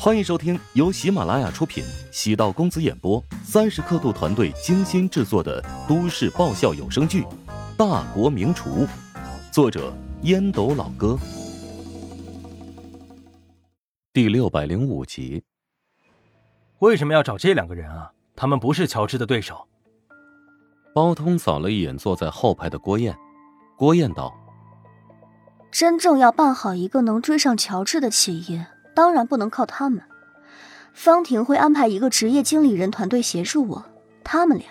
欢迎收听由喜马拉雅出品、喜道公子演播、三十刻度团队精心制作的都市爆笑有声剧《大国名厨》，作者烟斗老哥，第六百零五集。为什么要找这两个人啊？他们不是乔治的对手。包通扫了一眼坐在后排的郭燕，郭燕道：“真正要办好一个能追上乔治的企业。”当然不能靠他们，方婷会安排一个职业经理人团队协助我。他们俩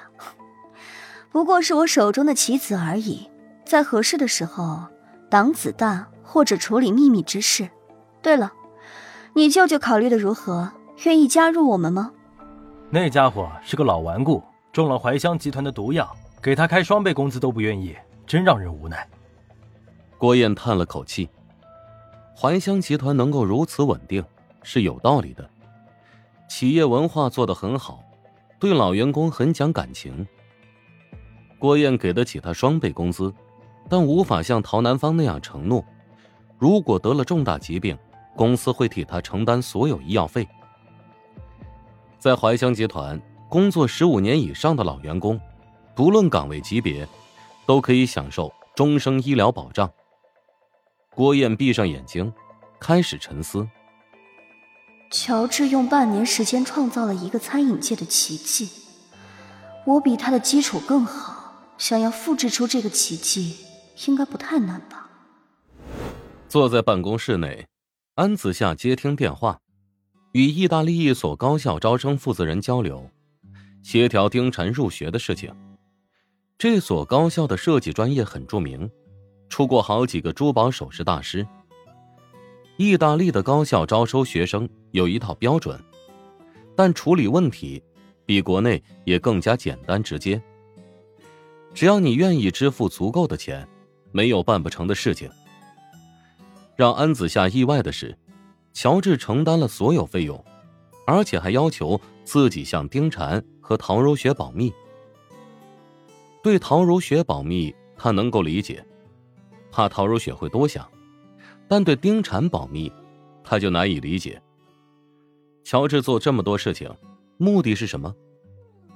不过是我手中的棋子而已，在合适的时候挡子弹或者处理秘密之事。对了，你舅舅考虑的如何？愿意加入我们吗？那家伙是个老顽固，中了怀香集团的毒药，给他开双倍工资都不愿意，真让人无奈。郭燕叹了口气。怀乡集团能够如此稳定，是有道理的。企业文化做得很好，对老员工很讲感情。郭燕给得起他双倍工资，但无法像陶南方那样承诺，如果得了重大疾病，公司会替他承担所有医药费。在怀乡集团工作十五年以上的老员工，不论岗位级别，都可以享受终生医疗保障。郭燕闭上眼睛，开始沉思。乔治用半年时间创造了一个餐饮界的奇迹，我比他的基础更好，想要复制出这个奇迹，应该不太难吧？坐在办公室内，安子夏接听电话，与意大利一所高校招生负责人交流，协调丁晨入学的事情。这所高校的设计专业很著名。出过好几个珠宝首饰大师。意大利的高校招收学生有一套标准，但处理问题比国内也更加简单直接。只要你愿意支付足够的钱，没有办不成的事情。让安子夏意外的是，乔治承担了所有费用，而且还要求自己向丁婵和陶如雪保密。对陶如雪保密，他能够理解。怕陶如雪会多想，但对丁婵保密，他就难以理解。乔治做这么多事情，目的是什么？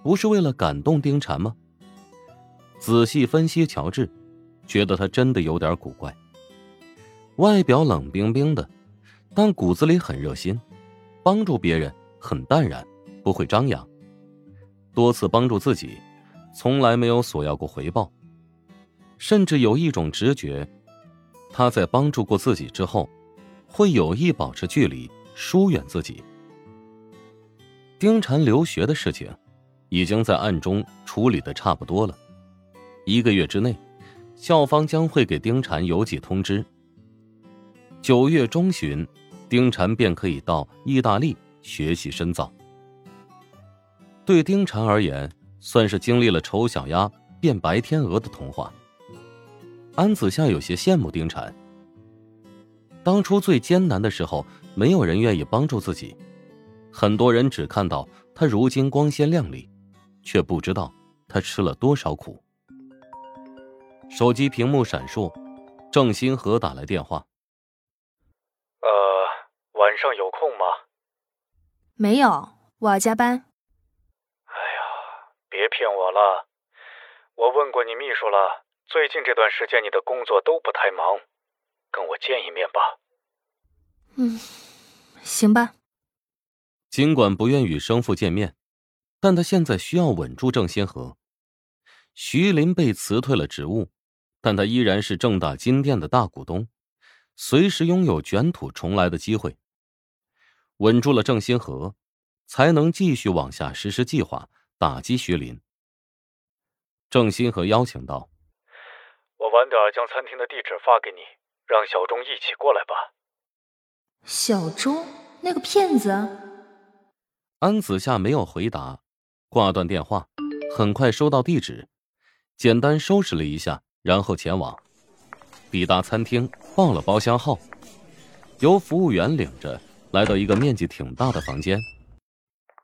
不是为了感动丁婵吗？仔细分析乔治，觉得他真的有点古怪。外表冷冰冰的，但骨子里很热心，帮助别人很淡然，不会张扬。多次帮助自己，从来没有索要过回报。甚至有一种直觉，他在帮助过自己之后，会有意保持距离，疏远自己。丁婵留学的事情，已经在暗中处理的差不多了。一个月之内，校方将会给丁婵邮寄通知。九月中旬，丁婵便可以到意大利学习深造。对丁婵而言，算是经历了丑小鸭变白天鹅的童话。安子夏有些羡慕丁婵。当初最艰难的时候，没有人愿意帮助自己，很多人只看到他如今光鲜亮丽，却不知道他吃了多少苦。手机屏幕闪烁，郑新河打来电话。呃，晚上有空吗？没有，我要加班。哎呀，别骗我了，我问过你秘书了。最近这段时间，你的工作都不太忙，跟我见一面吧。嗯，行吧。尽管不愿与生父见面，但他现在需要稳住郑先河。徐林被辞退了职务，但他依然是正大金店的大股东，随时拥有卷土重来的机会。稳住了郑新河，才能继续往下实施计划，打击徐林。郑新河邀请道。我晚点将餐厅的地址发给你，让小钟一起过来吧。小钟，那个骗子。安子夏没有回答，挂断电话。很快收到地址，简单收拾了一下，然后前往。抵达餐厅，报了包厢号，由服务员领着来到一个面积挺大的房间。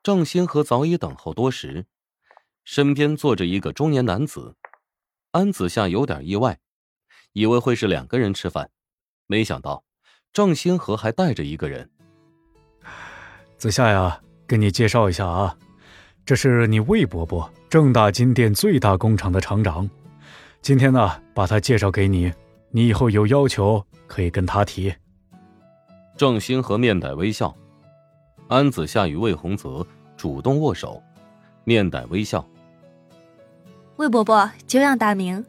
郑新和早已等候多时，身边坐着一个中年男子。安子夏有点意外，以为会是两个人吃饭，没想到郑星河还带着一个人。子夏呀，跟你介绍一下啊，这是你魏伯伯，正大金店最大工厂的厂长。今天呢，把他介绍给你，你以后有要求可以跟他提。郑星河面带微笑，安子夏与魏宏泽主动握手，面带微笑。魏伯伯，久仰大名，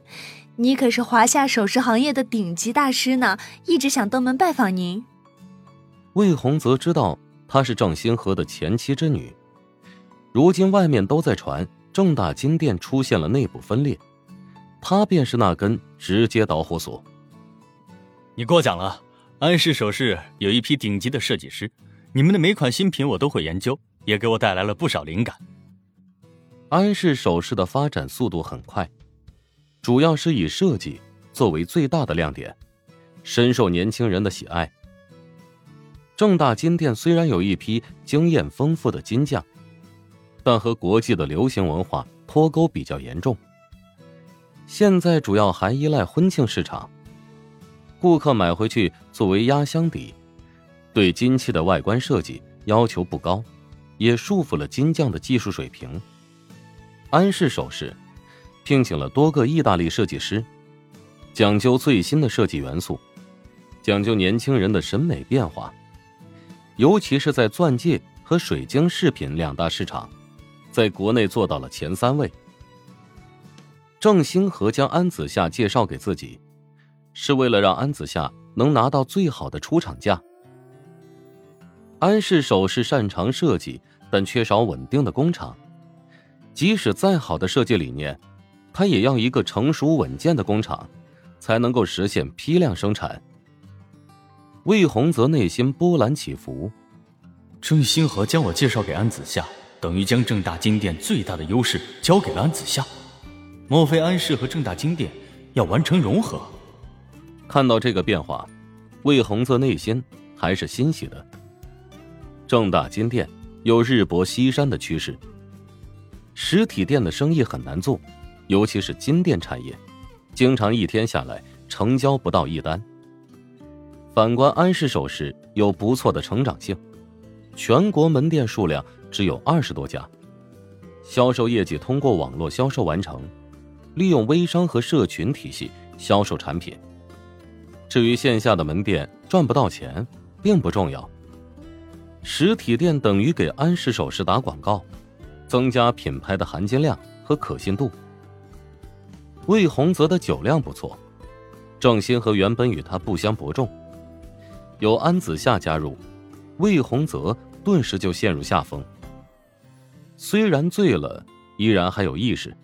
你可是华夏首饰行业的顶级大师呢，一直想登门拜访您。魏洪泽知道她是郑新和的前妻之女，如今外面都在传正大金店出现了内部分裂，他便是那根直接导火索。你过奖了，安氏首饰有一批顶级的设计师，你们的每款新品我都会研究，也给我带来了不少灵感。安氏首饰的发展速度很快，主要是以设计作为最大的亮点，深受年轻人的喜爱。正大金店虽然有一批经验丰富的金匠，但和国际的流行文化脱钩比较严重。现在主要还依赖婚庆市场，顾客买回去作为压箱底，对金器的外观设计要求不高，也束缚了金匠的技术水平。安氏首饰聘请了多个意大利设计师，讲究最新的设计元素，讲究年轻人的审美变化，尤其是在钻戒和水晶饰品两大市场，在国内做到了前三位。郑兴和将安子夏介绍给自己，是为了让安子夏能拿到最好的出厂价。安氏首饰擅长设计，但缺少稳定的工厂。即使再好的设计理念，它也要一个成熟稳健的工厂，才能够实现批量生产。魏宏泽内心波澜起伏。郑星河将我介绍给安子夏，等于将正大金店最大的优势交给了安子夏。莫非安氏和正大金店要完成融合？看到这个变化，魏宏泽内心还是欣喜的。正大金店有日薄西山的趋势。实体店的生意很难做，尤其是金店产业，经常一天下来成交不到一单。反观安氏首饰有不错的成长性，全国门店数量只有二十多家，销售业绩通过网络销售完成，利用微商和社群体系销售产品。至于线下的门店赚不到钱，并不重要。实体店等于给安氏首饰打广告。增加品牌的含金量和可信度。魏宏泽的酒量不错，郑欣和原本与他不相伯仲，有安子夏加入，魏宏泽顿时就陷入下风。虽然醉了，依然还有意识。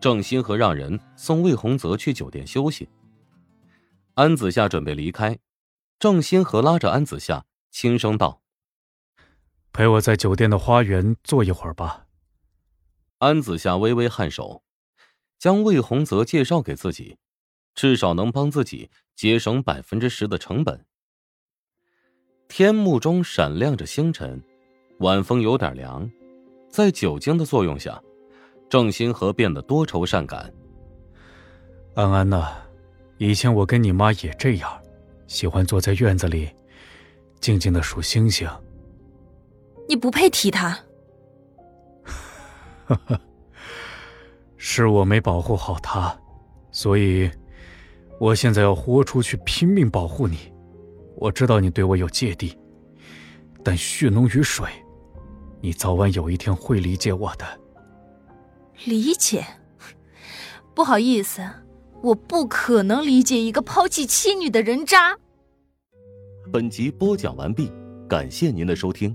郑欣和让人送魏宏泽去酒店休息。安子夏准备离开，郑欣和拉着安子夏，轻声道。陪我在酒店的花园坐一会儿吧。安子夏微微颔首，将魏宏泽介绍给自己，至少能帮自己节省百分之十的成本。天幕中闪亮着星辰，晚风有点凉，在酒精的作用下，郑星河变得多愁善感。安安呐，以前我跟你妈也这样，喜欢坐在院子里，静静的数星星。你不配提他。哈哈，是我没保护好他，所以，我现在要豁出去拼命保护你。我知道你对我有芥蒂，但血浓于水，你早晚有一天会理解我的。理解？不好意思，我不可能理解一个抛弃妻女的人渣。本集播讲完毕，感谢您的收听。